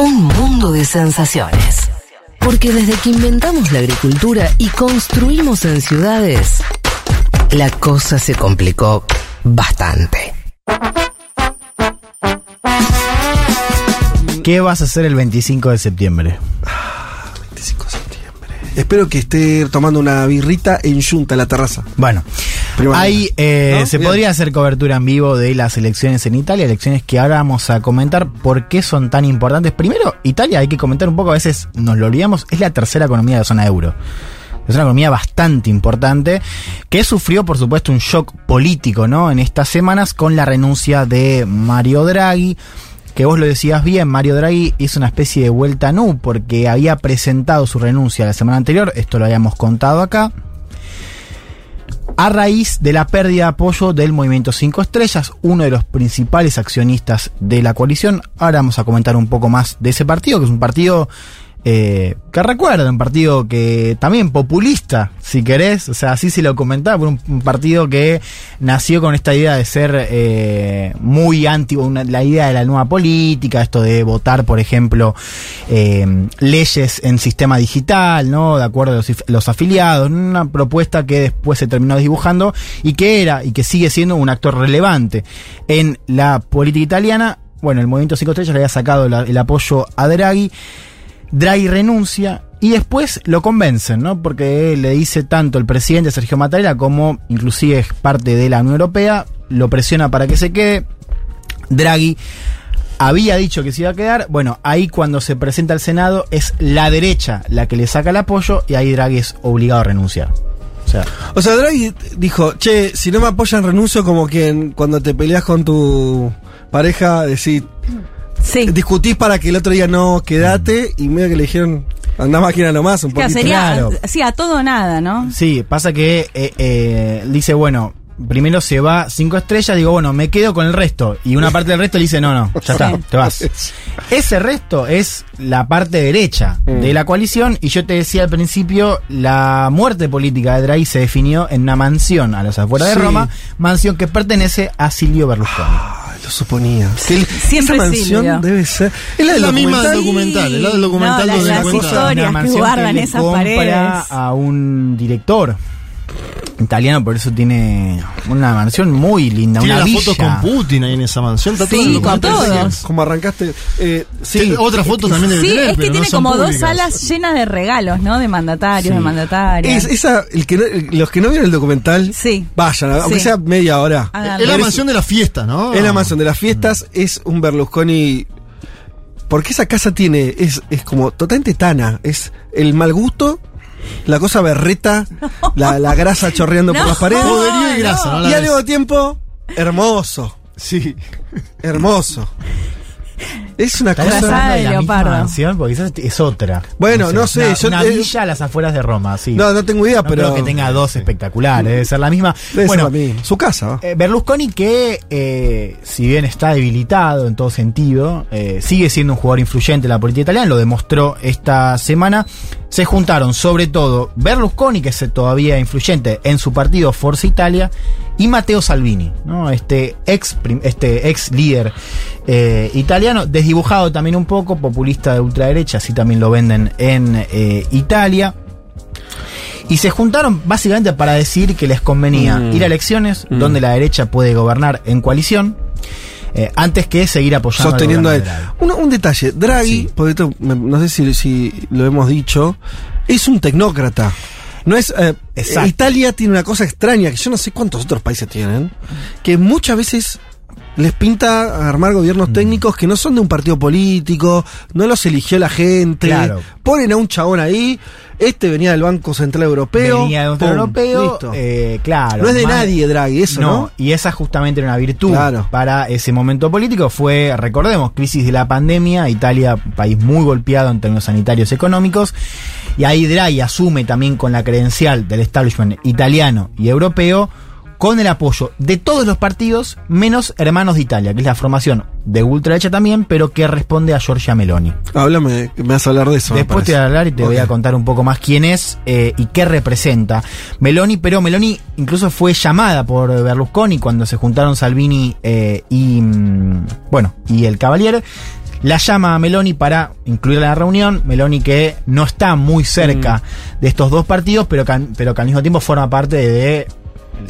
Un mundo de sensaciones. Porque desde que inventamos la agricultura y construimos en ciudades, la cosa se complicó bastante. ¿Qué vas a hacer el 25 de septiembre? 25 de septiembre. Espero que esté tomando una birrita en Junta, en la terraza. Bueno, Ahí eh, ¿No? se Bien. podría hacer cobertura en vivo de las elecciones en Italia, elecciones que ahora vamos a comentar por qué son tan importantes. Primero, Italia, hay que comentar un poco, a veces nos lo olvidamos, es la tercera economía de la zona euro. Es una economía bastante importante que sufrió, por supuesto, un shock político, ¿no? En estas semanas con la renuncia de Mario Draghi, que vos lo decías bien, Mario Draghi hizo una especie de vuelta a nu porque había presentado su renuncia la semana anterior, esto lo habíamos contado acá, a raíz de la pérdida de apoyo del Movimiento 5 Estrellas, uno de los principales accionistas de la coalición. Ahora vamos a comentar un poco más de ese partido, que es un partido eh, que recuerda, un partido que también populista, si querés, o sea, así se lo comentaba, un, partido que nació con esta idea de ser eh, muy anti, la idea de la nueva política, esto de votar, por ejemplo, eh, leyes en sistema digital, ¿no? De acuerdo a los, afiliados, una propuesta que después se terminó dibujando y que era y que sigue siendo un actor relevante en la política italiana. Bueno, el Movimiento 5 Estrellas le había sacado el apoyo a Draghi. Draghi renuncia y después lo convencen, ¿no? Porque le dice tanto el presidente Sergio Mattarella como inclusive es parte de la Unión Europea, lo presiona para que se quede. Draghi había dicho que se iba a quedar. Bueno, ahí cuando se presenta al Senado es la derecha la que le saca el apoyo y ahí Draghi es obligado a renunciar. O sea, O sea, Draghi dijo, che, si no me apoyan renuncio como quien cuando te peleas con tu pareja, decís, Sí. discutís para que el otro día no quedate y medio que le dijeron, andá máquina nomás un Claro, poquito. sería claro. sí, a todo o nada, ¿no? Sí, pasa que eh, eh, dice, bueno, primero se va cinco estrellas, digo, bueno, me quedo con el resto. Y una parte del resto le dice, no, no, ya está, te vas. Ese resto es la parte derecha de la coalición. Y yo te decía al principio, la muerte política de Draghi se definió en una mansión a las afueras de. Roma, mansión que pertenece a Silvio Berlusconi. Lo suponía. Que el- Siempre esa mansión Silvio. debe ser. Es la del la misma del documental. documental, es la del documental No, donde las historias que guardan esas paredes. a un director italiano, por eso tiene una mansión muy linda, Tiene una las villa. fotos con Putin ahí en esa mansión. Está Sí, con todos. Como arrancaste. Eh, sí, otras fotos también debe Sí, tener, es que pero tiene como dos salas llenas de regalos, ¿no? De mandatarios, Sí. de mandatarias. Es, esa, el que no- los que no vieron el documental, Sí. vayan, aunque Sí. sea media hora. Es la mansión de la fiesta, ¿no? Es la mansión de las fiestas, es un Berlusconi. Porque esa casa tiene, es, es como totalmente tana. Es el mal gusto, la cosa berreta, la, la grasa chorreando por las paredes. Poderío y grasa, ¿no? La y al mismo tiempo, hermoso. Sí. Hermoso. Es una ¿Estás cosa. hablando de la misma leopardo. mansión? Porque quizás es otra. Bueno, no sé, Una, yo- una eh, villa a las afueras de Roma, sí. No, no tengo idea, No pero. creo que tenga dos espectaculares, debe ser la misma. debe ser bueno. Su casa. eh, Berlusconi que, eh, si bien está debilitado en todo sentido, eh, sigue siendo un jugador influyente en la política italiana, lo demostró esta semana. Se juntaron sobre todo Berlusconi, que es todavía influyente en su partido Forza Italia, y Matteo Salvini, ¿no? este, ex, este ex líder eh, italiano, desdibujado también un poco, populista de ultraderecha, así también lo venden en eh, Italia. Y se juntaron básicamente para decir que les convenía Mm. ir a elecciones Mm. donde la derecha puede gobernar en coalición eh, antes que seguir apoyando sosteniendo a él. Un, un detalle, Draghi, Sí. porque esto me- no sé si, si lo hemos dicho, es un tecnócrata. No es eh. Italia tiene una cosa extraña que yo no sé cuántos otros países tienen, que muchas veces les pinta armar Mm. gobiernos técnicos que no son de un partido político, no los eligió la gente, Claro. ponen a un chabón ahí, este venía del Banco Central Europeo, Venía de un pum, europeo, eh, claro. no es de más- nadie Draghi, eso, ¿no? No, y esa justamente era una virtud Claro. para ese momento político. Fue, recordemos, crisis de la pandemia, Italia, país muy golpeado en términos sanitarios económicos, y ahí Draghi asume también con la credencial del establishment italiano y europeo, con el apoyo de todos los partidos, menos Hermanos de Italia, que es la formación de ultraderecha también, pero que responde a Giorgia Meloni. Háblame, que me vas a hablar de eso. Después te voy a hablar y te voy a contar un poco más quién es eh, y qué representa Meloni, pero Meloni incluso fue llamada por Berlusconi cuando se juntaron Salvini eh, y mm, bueno y el Cavaliere. la llama a Meloni para incluirla en la reunión. Meloni que no está muy cerca Mm. de estos dos partidos, pero que, pero que al mismo tiempo forma parte de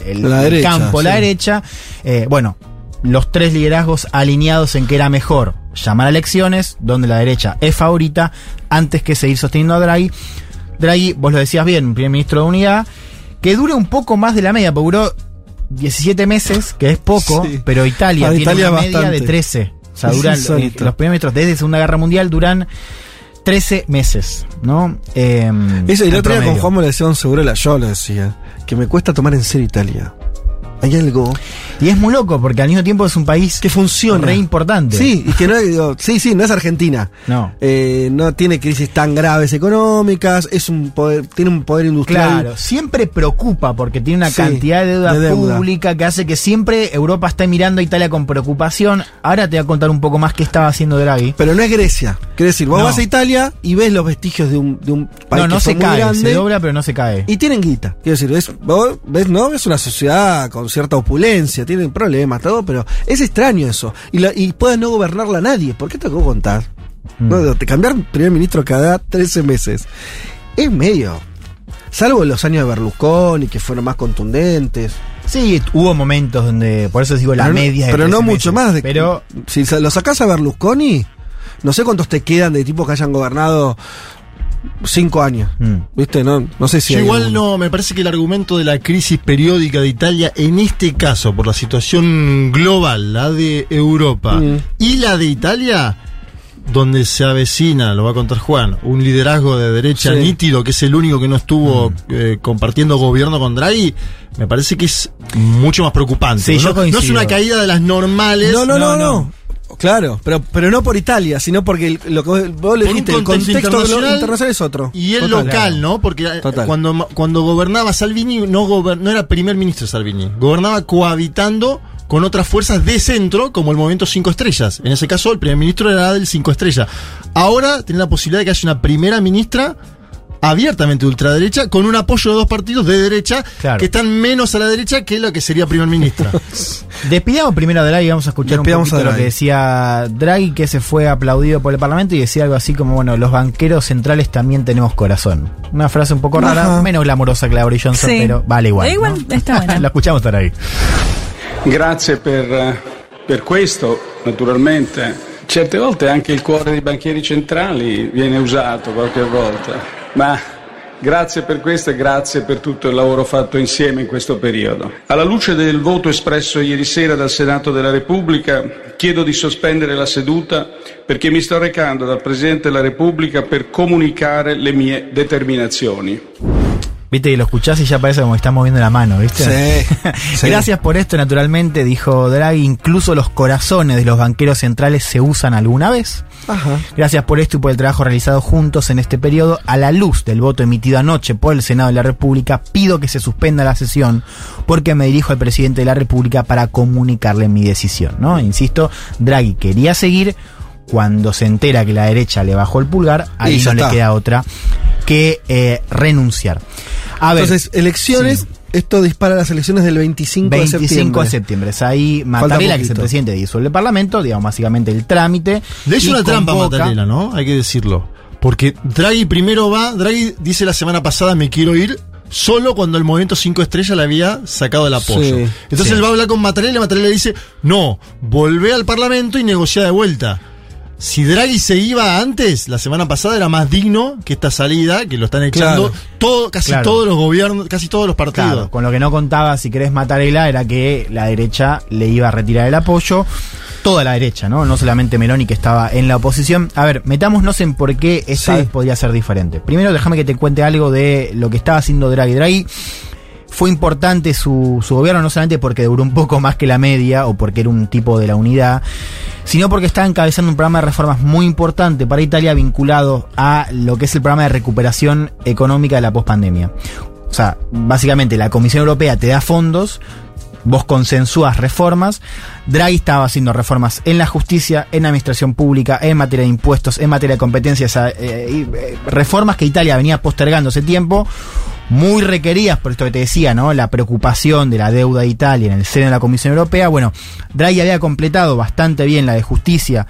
el, La derecha, campo, la sí. derecha. Eh, bueno, los tres liderazgos alineados en que era mejor llamar a elecciones, donde la derecha es favorita, antes que seguir sosteniendo a Draghi. Draghi, vos lo decías bien, primer ministro de unidad, que dure un poco más de la media, porque duró 17 meses, que es poco, Sí. pero Italia Para tiene Italia una media bastante. de 13. O sea, duran, los primeros ministros desde Segunda Guerra Mundial duran 13 meses, ¿no? Eh, Eso, y el otro día con. Juan me lo decía seguro la yo lo decía. Que me cuesta tomar en serio Italia. Hay algo Y es muy loco, porque al mismo tiempo es un país que funciona. re importante. Sí, y que no digo, sí, sí, no es Argentina. No. Eh, no tiene crisis tan graves económicas, es un poder, tiene un poder industrial. Claro, siempre preocupa porque tiene una Sí, cantidad de deuda, de deuda. pública que hace que siempre Europa esté mirando a Italia con preocupación. Ahora te voy a contar un poco más qué estaba haciendo Draghi. Pero no es Grecia. Quiere decir, vos No. vas a Italia y ves los vestigios de un, de un país No, no que se cae, grande se dobla pero no se cae. y tienen guita. Quiero decir, es, vos ves, ¿no? Es una sociedad con cierta opulencia, tienen problemas, todo, pero es extraño eso. Y, la, y puede no gobernarla nadie. ¿Por qué te contar? Mm. No, te cambiar primer ministro cada 13 meses. Es medio. Salvo los años de Berlusconi, que fueron más contundentes. Sí, hubo momentos donde, por eso digo la pero no- media. de Pero no 13 mucho meses. más. De, Pero si lo sacás a Berlusconi, no sé cuántos te quedan de tipos que hayan gobernado cinco años. Mm. ¿Viste? No, no sé si Yo igual no, me parece que el argumento de la crisis periódica de Italia, en este caso, por la situación global, la de Europa Mm. y la de Italia, donde se avecina, lo va a contar Juan, un liderazgo de derecha Sí. Mm. nítido, que es el único que no estuvo eh, compartiendo gobierno con Draghi, me parece que es mucho más preocupante. Sí, ¿no? yo no, coincido. es una caída de las normales. No, no, no, no, no. Claro, pero, pero no por Italia, sino porque el- lo que vos, vos le dijiste, el contexto internacional internacional, es otro. Y el Total. local, ¿no? Porque eh, Total. cuando, cuando gobernaba Salvini, no, gober- no era primer ministro Salvini. Gobernaba cohabitando con otras fuerzas de centro, como el movimiento Cinco Estrellas. En ese caso, el primer ministro era del Cinco Estrellas. Ahora tiene la posibilidad de que haya una primera ministra abiertamente ultraderecha, con un apoyo de dos partidos de derecha Claro. que están menos a la derecha que lo que sería primer ministra. despidamos primero a Draghi, vamos a escuchar Despidamos un poquito a lo Draghi. que decía Draghi, que se fue aplaudido por el Parlamento y decía algo así como, bueno, los banqueros centrales también tenemos corazón. Una frase un poco rara, Ajá. menos glamorosa que la de Boris Johnson, Sí. pero vale igual. Da igual, ¿no? está buena. la escuchamos Draghi. Grazie per, per questo, naturalmente. Certe volte anche il cuore dei banchieri centrali viene usato qualche volta, ma grazie per questo e grazie per tutto il lavoro fatto insieme in questo periodo. Alla luce del voto espresso ieri sera dal Senato della Repubblica, chiedo di sospendere la seduta perché mi sto recando dal Presidente della Repubblica per comunicare le mie determinazioni. Viste que lo escuchás y ya parece como que está moviendo la mano, ¿viste? Sí, sí. Gracias por esto, naturalmente, dijo Draghi. Incluso los corazones de los banqueros centrales se usan alguna vez. Ajá. Gracias por esto y por el trabajo realizado juntos en este periodo. A la luz del voto emitido anoche por el Senado de la República, pido que se suspenda la sesión porque me dirijo al presidente de la República para comunicarle mi decisión. ¿no? Insisto, Draghi quería seguir. Cuando se entera que la derecha le bajó el pulgar, ahí no le queda otra que eh, renunciar. A ver, Entonces, elecciones, sí. esto dispara las elecciones del 25, 25 de septiembre. de septiembre. Es ahí Mattarella, que es el presidente, disuelve el Parlamento, digamos, básicamente el trámite. Le hizo y una trampa a convoca- Mattarella, ¿no? Hay que decirlo. Porque Draghi primero va, Draghi dice la semana pasada me quiero ir solo cuando el movimiento 5 estrellas le había sacado el apoyo. Sí, Entonces sí. él va a hablar con Mattarella y Mattarella dice, no, volvé al Parlamento y negocia de vuelta. Si Draghi se iba antes, la semana pasada era más digno que esta salida, que lo están echando Claro. todo, casi Claro. todos los gobiernos, casi todos los partidos. Claro, con lo que no contaba, si querés Mattarella, era que la derecha le iba a retirar el apoyo. Toda la derecha, ¿no? No solamente Meloni que estaba en la oposición. A ver, metámonos en por qué esta Sí. vez podría ser diferente. Primero, déjame que te cuente algo de lo que estaba haciendo Draghi. Draghi fue importante su, gobierno, no solamente porque duró un poco más que la media o porque era un tipo de la unidad, sino porque estaba encabezando un programa de reformas muy importante para Italia vinculado a lo que es el programa de recuperación económica de la pospandemia. O sea, básicamente la Comisión Europea te da fondos, vos consensúas reformas. Draghi estaba haciendo reformas en la justicia, en la administración pública, en materia de impuestos, en materia de competencias, eh, y, eh, reformas que Italia venía postergando hace tiempo, muy requeridas por esto que te decía, ¿no? La preocupación de la deuda de Italia en el seno de la Comisión Europea. Bueno, Draghi había completado bastante bien la de justicia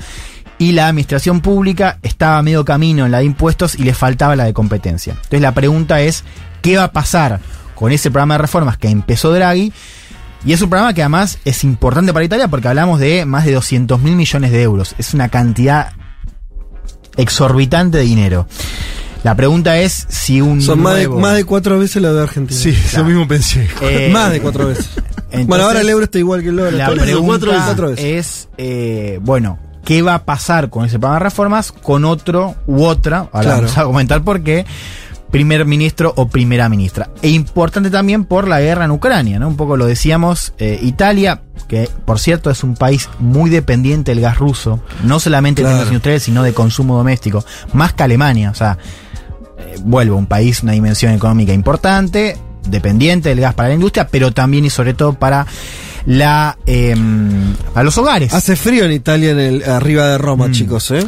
y la administración pública estaba a medio camino en la de impuestos y le faltaba la de competencia. Entonces la pregunta es, ¿qué va a pasar con ese programa de reformas que empezó Draghi? Y es un programa que además es importante para Italia porque hablamos de más de 200 mil millones de euros. Es una cantidad exorbitante de dinero. La pregunta es si un Son más de, más de cuatro veces lo de Argentina. Sí, yo mismo pensé. Eh, más de cuatro veces. entonces, bueno, ahora el euro está igual que el dólar. La pregunta cuatro veces, cuatro veces. es, eh, bueno, ¿qué va a pasar con ese programa de reformas con otro u otra? Ahora Claro. vamos a comentar por qué. Primer ministro o primera ministra. E importante también por la guerra en Ucrania, ¿no? Un poco lo decíamos, eh, Italia, que por cierto es un país muy dependiente del gas ruso, no solamente de Claro. términos industriales, sino de consumo doméstico, más que Alemania, o sea, eh, vuelvo, un país, una dimensión económica importante, dependiente del gas para la industria, pero también y sobre todo para la eh, a los hogares. Hace frío en Italia, en el, arriba de Roma, Mm. chicos, ¿eh?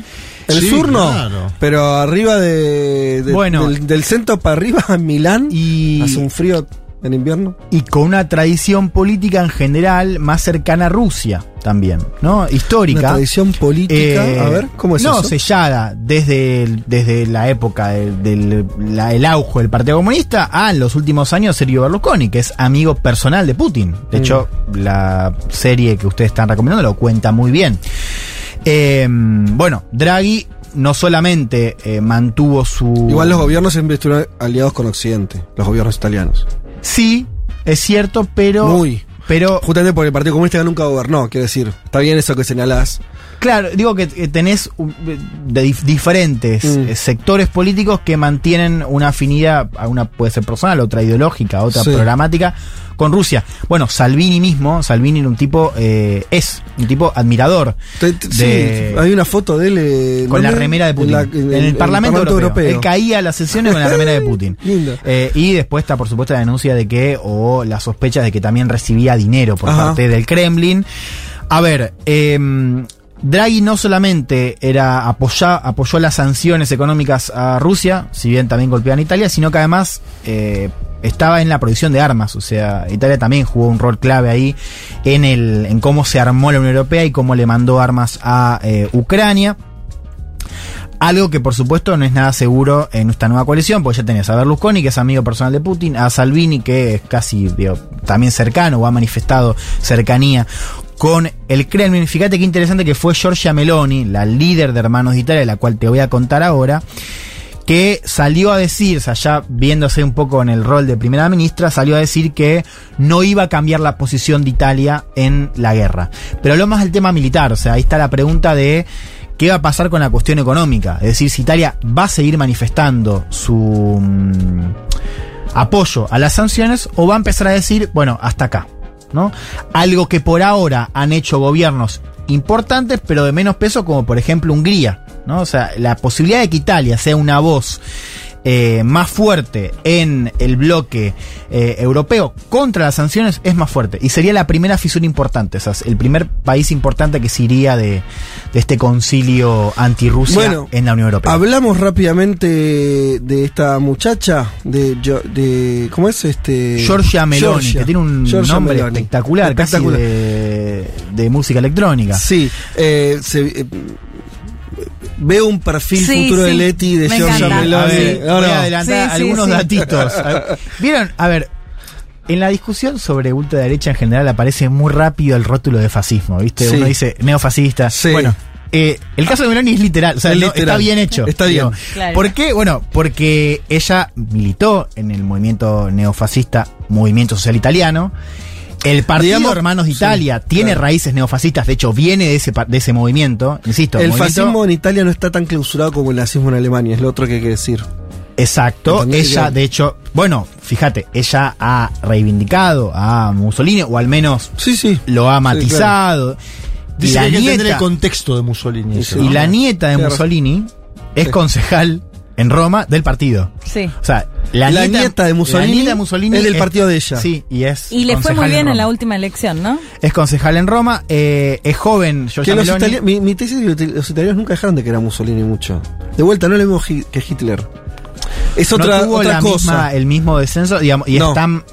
El Sí, sur no, claro. pero arriba de, de- Bueno. del, del centro para arriba, en Milán, y, hace un frío en invierno. y con una tradición política en general más cercana a Rusia también, ¿no? Una Histórica. tradición política. Eh, a ver, ¿cómo es no, eso? sellada desde, el- desde la época del, del- la- el auge del Partido Comunista a en los últimos años Sergio Berlusconi, que es amigo personal de Putin. De Mm. hecho, la serie que ustedes están recomendando lo cuenta muy bien. Eh, bueno, Draghi no solamente eh, mantuvo su... Igual los gobiernos siempre estuvieron aliados con Occidente, los gobiernos italianos. Sí, es cierto, pero... Muy. Pero Justamente porque el Partido Comunista nunca gobernó, quiero decir. Está bien eso que señalás. Claro, digo que que tenés de dif- diferentes Mm. eh, sectores políticos que mantienen una afinidad, una puede ser personal, otra ideológica, otra Sí. programática con Rusia. Bueno, Salvini mismo, Salvini era un tipo, eh, es un tipo admirador. Te- te- De- sí, hay una foto de él eh, Con la remera de Putin. la- En, el, Parlamento, Europeo. Él caía a las sesiones con la remera de Putin. Eh, y después está, por supuesto, la denuncia de que, o las sospechas de que también recibía dinero por Ajá. parte del Kremlin. A ver, eh, Draghi no solamente era apoyó las sanciones económicas a Rusia, si bien también golpeaban a Italia, sino que además eh, estaba en la producción de armas. O sea, Italia también jugó un rol clave ahí en, el, en cómo se armó la Unión Europea y cómo le mandó armas a eh, Ucrania. Algo que por supuesto no es nada seguro en esta nueva coalición, porque ya tenés a Berlusconi, que es amigo personal de Putin, a Salvini, que es casi también cercano o ha manifestado cercanía con el Kremlin. Fíjate qué interesante que fue Giorgia Meloni, la líder de Hermanos de Italia, de la cual te voy a contar ahora, que salió a decir, o sea, ya viéndose un poco en el rol de primera ministra, salió a decir que no iba a cambiar la posición de Italia en la guerra. Pero habló más del tema militar, o sea, ahí está la pregunta de qué va a pasar con la cuestión económica. Es decir, si Italia va a seguir manifestando su mm, apoyo a las sanciones o va a empezar a decir, bueno, hasta acá. ¿No? Algo que por ahora han hecho gobiernos importantes, pero de menos peso, como por ejemplo Hungría, ¿no? O sea, la posibilidad de que Italia sea una voz eh, más fuerte en el bloque eh, europeo contra las sanciones es más fuerte. Y sería la primera fisura importante, o sea, el primer país importante que se iría de, de este concilio anti-Rusia Bueno, en la Unión Europea. Hablamos rápidamente de esta muchacha, de, de ¿cómo es este? Giorgia Meloni, que tiene un nombre Meloni. espectacular, Espectacular. casi de, de música electrónica. Sí, eh, se- veo un perfil Sí, futuro de Leti de me Giorgia Meloni. No, voy no. a adelantar Sí, sí, algunos datitos. ¿Vieron? A ver, en la discusión sobre ultraderecha en general aparece muy rápido el rótulo de fascismo, ¿viste? Sí. Uno dice neofascista. Sí. Bueno, eh, el caso de Meloni es literal, o sea, Es no, literal. está bien hecho. Está bien. Claro. ¿Por qué? Bueno, porque ella militó en el movimiento neofascista, Movimiento Social Italiano. El Partido Digamos- Hermanos de sí, Italia tiene claro. raíces neofascistas, de hecho viene de ese, de ese movimiento, insisto. El movimiento- fascismo en Italia no está tan clausurado como el nazismo en Alemania, es lo otro que hay que decir. Exacto, ella de hecho, bueno, fíjate, ella ha reivindicado a Mussolini, o al menos Sí, sí. lo ha Sí, matizado. Y Dice la que hay que entender nieta- el contexto de Mussolini. eso, y ¿no? la nieta de Mussolini es Sí. concejal en Roma del partido. Sí. O sea, la, La nieta de Mussolini la nieta de Mussolini es del partido de ella. Sí, y es Y le fue muy bien en, la última elección, ¿no? Es concejal en Roma, eh, es joven, Que los mi, mi tesis es que los italianos nunca dejaron de que era Mussolini mucho. De vuelta, no es lo mismo que Hitler. Es otra, no tuvo otra la cosa. misma- el mismo descenso, digamos, y No. están,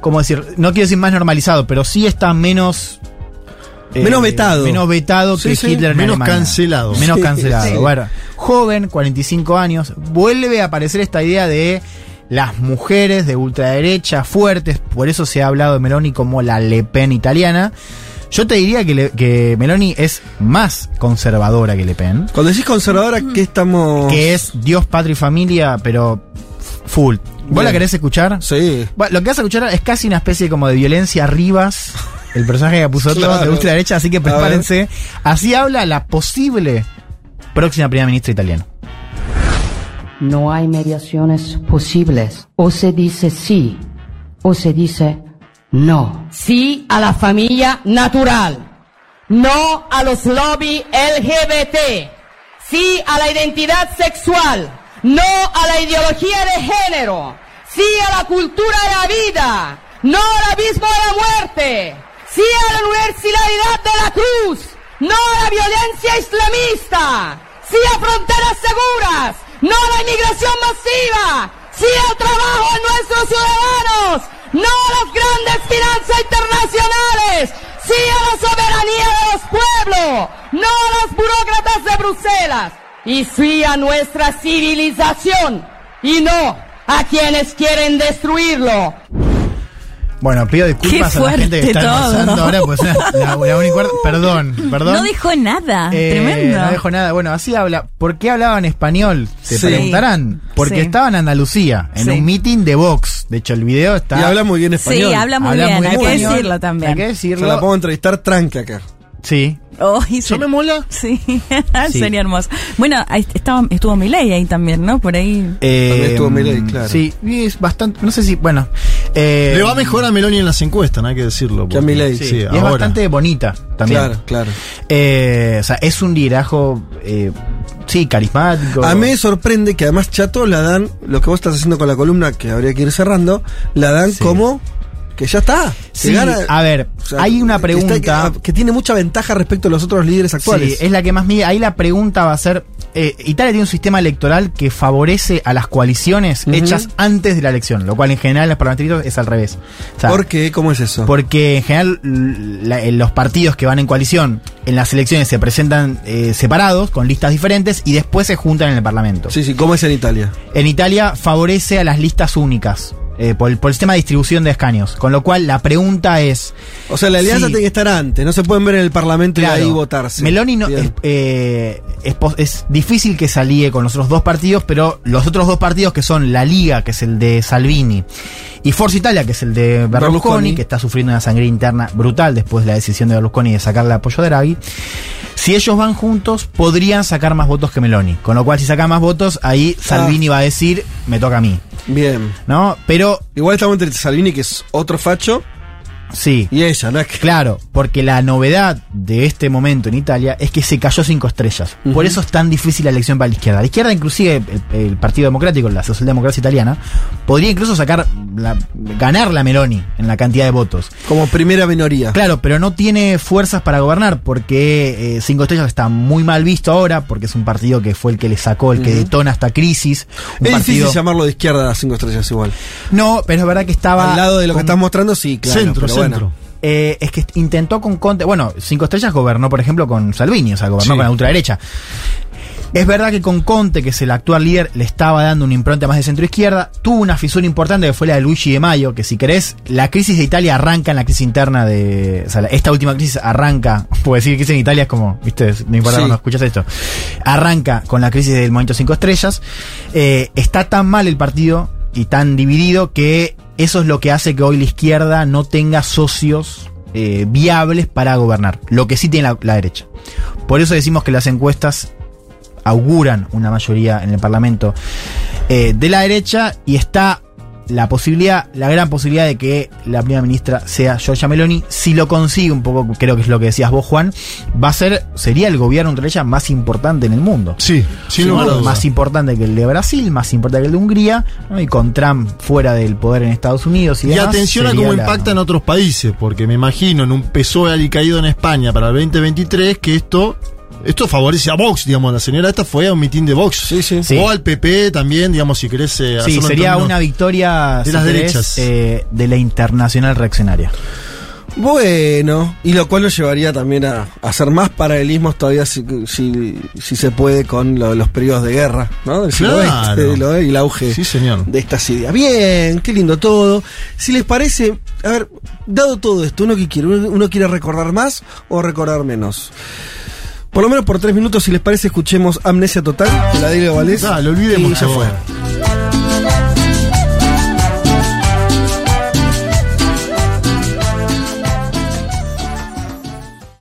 ¿cómo decir? No quiero decir más normalizado, pero sí está menos eh, Menos vetado. Menos vetado que Sí, sí. Hitler en Menos Alemania. cancelado. Menos Sí, cancelado. sí. Bueno, joven, 45 años, vuelve a aparecer esta idea de las mujeres de ultraderecha fuertes, por eso se ha hablado de Meloni como la Le Pen italiana. Yo te diría que, le- que Meloni es más conservadora que Le Pen, Cuando decís conservadora, ¿qué estamos...? que es Dios, patria y familia, pero full. ¿Vos Bien. la querés escuchar? Sí. Bueno, lo que vas a escuchar es casi una especie como de violencia Rivas, el personaje que puso todo Claro. de ultraderecha, así que prepárense. Así habla la posible próxima primera ministra italiana. No hay mediaciones posibles. O se dice sí o se dice no. Sí a la familia natural. No a los lobby LGBT. Sí a la identidad sexual. No a la ideología de género. Sí a la cultura de la vida. No al abismo de la muerte. Sí a la universalidad de la cruz. No a la violencia islamista. Sí a fronteras seguras. No a la inmigración masiva. Sí al trabajo de nuestros ciudadanos. No a las grandes finanzas internacionales. Sí a la soberanía de los pueblos. No a los burócratas de Bruselas. Y sí a nuestra civilización. Y no a quienes quieren destruirlo. Bueno, pido disculpas Qué a la gente que está todo. pasando ahora, pues la, la, la única- Perdón, perdón. No dijo nada. Eh, Tremendo. No dijo nada. Bueno, así habla. ¿Por qué hablaba en español? Se Sí. preguntarán. Porque Sí. estaba en Andalucía, en Sí. un meeting de Vox. De hecho, el video está. Y habla muy bien español. Sí, habla muy habla bien, hay que decirlo también. Hay que Se decirlo. la puedo entrevistar tranca acá. Sí. Oh, y ¿Yo se- me mola? Sí, Sí. sería hermoso. Bueno, ahí estaba, estuvo Milei ahí también, ¿no? Por ahí. Eh, También estuvo Milei, claro. Sí, y es bastante. No sé si. Bueno. eh, Le va mejor a Meloni en las encuestas, no hay que decirlo. Que a Milei. Sí, Sí, y es bastante bonita también. Claro, claro. Eh, o sea, es un liderazgo. eh, sí, carismático. A mí me sorprende que además Chato la dan, lo que vos estás haciendo con la columna, que habría que ir cerrando, la dan Sí. como que ya está. Sí, gana- a ver, o sea, hay una que está- pregunta. que, que tiene mucha ventaja respecto a los otros líderes actuales. Sí, es la que más mide. Ahí la pregunta va a ser: eh, Italia tiene un sistema electoral que favorece a las coaliciones hechas antes de la elección, lo cual en general en los parlamentarios es al revés. O sea, ¿Por qué? ¿Cómo es eso? Porque en general la- en los partidos que van en coalición en las elecciones se presentan eh, separados, con listas diferentes, y después se juntan en el Parlamento. Sí, sí, ¿cómo es en Italia? En Italia favorece a las listas únicas. Eh, por, el, por el sistema de distribución de escaños. Con lo cual, la pregunta es. O sea, la alianza tiene que estar antes, no se pueden ver en el Parlamento Claro, y ahí votarse. Meloni no, es, eh, es, difícil que se alíe con los otros dos partidos, pero los otros dos partidos que son la Liga, que es el de Salvini, y Forza Italia, que es el de Berlusconi, Berlusconi. que está sufriendo una sangría interna brutal después de la decisión de Berlusconi de sacarle apoyo de Draghi. Si ellos van juntos, podrían sacar más votos que Meloni. Con lo cual, si saca más votos, ahí Salvini va a decir, me toca a mí. Bien. ¿No? Pero Igual estamos entre Salvini, que es otro facho, sí. y ella, ¿no? Es que- Claro, porque la novedad de este momento en Italia es que se cayó cinco estrellas. Por eso es tan difícil la elección para la izquierda. La izquierda, inclusive el, el Partido Democrático, la socialdemocracia italiana, podría incluso sacar la- ganar la Meloni en la cantidad de votos. Como primera minoría. Claro, pero no tiene fuerzas para gobernar porque eh, Cinco Estrellas está muy mal visto ahora porque es un partido que fue el que le sacó, el que detona esta crisis. Un Es partido... difícil llamarlo de izquierda a cinco estrellas igual. No, pero es verdad que estaba... Al lado de lo que estás mostrando, sí, claro. centro, pero. Centro. Eh, es que intentó con Conte. Bueno, Cinco Estrellas gobernó, por ejemplo, con Salvini, o sea, gobernó Sí. con la ultraderecha. Es verdad que con Conte, que es el actual líder, le estaba dando una impronta más de centro izquierda. Tuvo una fisura importante que fue la de Luigi de Mayo, que si querés, la crisis de Italia arranca en la crisis interna de. O sea, esta última crisis arranca. Puedo decir que crisis en Italia es como, viste, no importa Sí. cuando escuchas esto. Arranca con la crisis del Movimiento Cinco Estrellas. Eh, está tan mal el partido y tan dividido que eso es lo que hace que hoy la izquierda no tenga socios eh, viables para gobernar. Lo que sí tiene la, derecha. Por eso decimos que las encuestas auguran una mayoría en el Parlamento eh, de la derecha y está la posibilidad, la gran posibilidad de que la primera ministra sea Giorgia Meloni. Si lo consigue, un poco, creo que es lo que decías vos, Juan, va a ser, sería el gobierno de derecha más importante en el mundo. Sí, sin lugar a más importante que el de Brasil, más importante que el de Hungría, ¿no? y con Trump fuera del poder en Estados Unidos y, Y demás, atención a cómo la- impacta en otros países, porque me imagino en un PSOE alicaído en España para el 2023 que esto esto favorece a Vox, digamos. La señora esta fue a un mitin de Vox. Sí, sí. Sí. O al PP también, digamos, si querés eh, Sí, sería una victoria de si las querés, derechas. eh, de la internacional reaccionaria. Bueno, y lo cual nos llevaría también a, a hacer más paralelismos todavía si, si, si se puede con lo- los periodos de guerra, ¿no? Del siglo Claro. XX, lo- y el auge Sí, señor. de estas ideas. Bien, qué lindo todo. Si les parece, a ver, dado todo esto, ¿uno qué quiere? ¿Uno, uno quiere recordar más o recordar menos? Por lo menos por tres minutos, si les parece, escuchemos Amnesia Total, la de Valés. Ah, lo olvidemos. Y ya fue.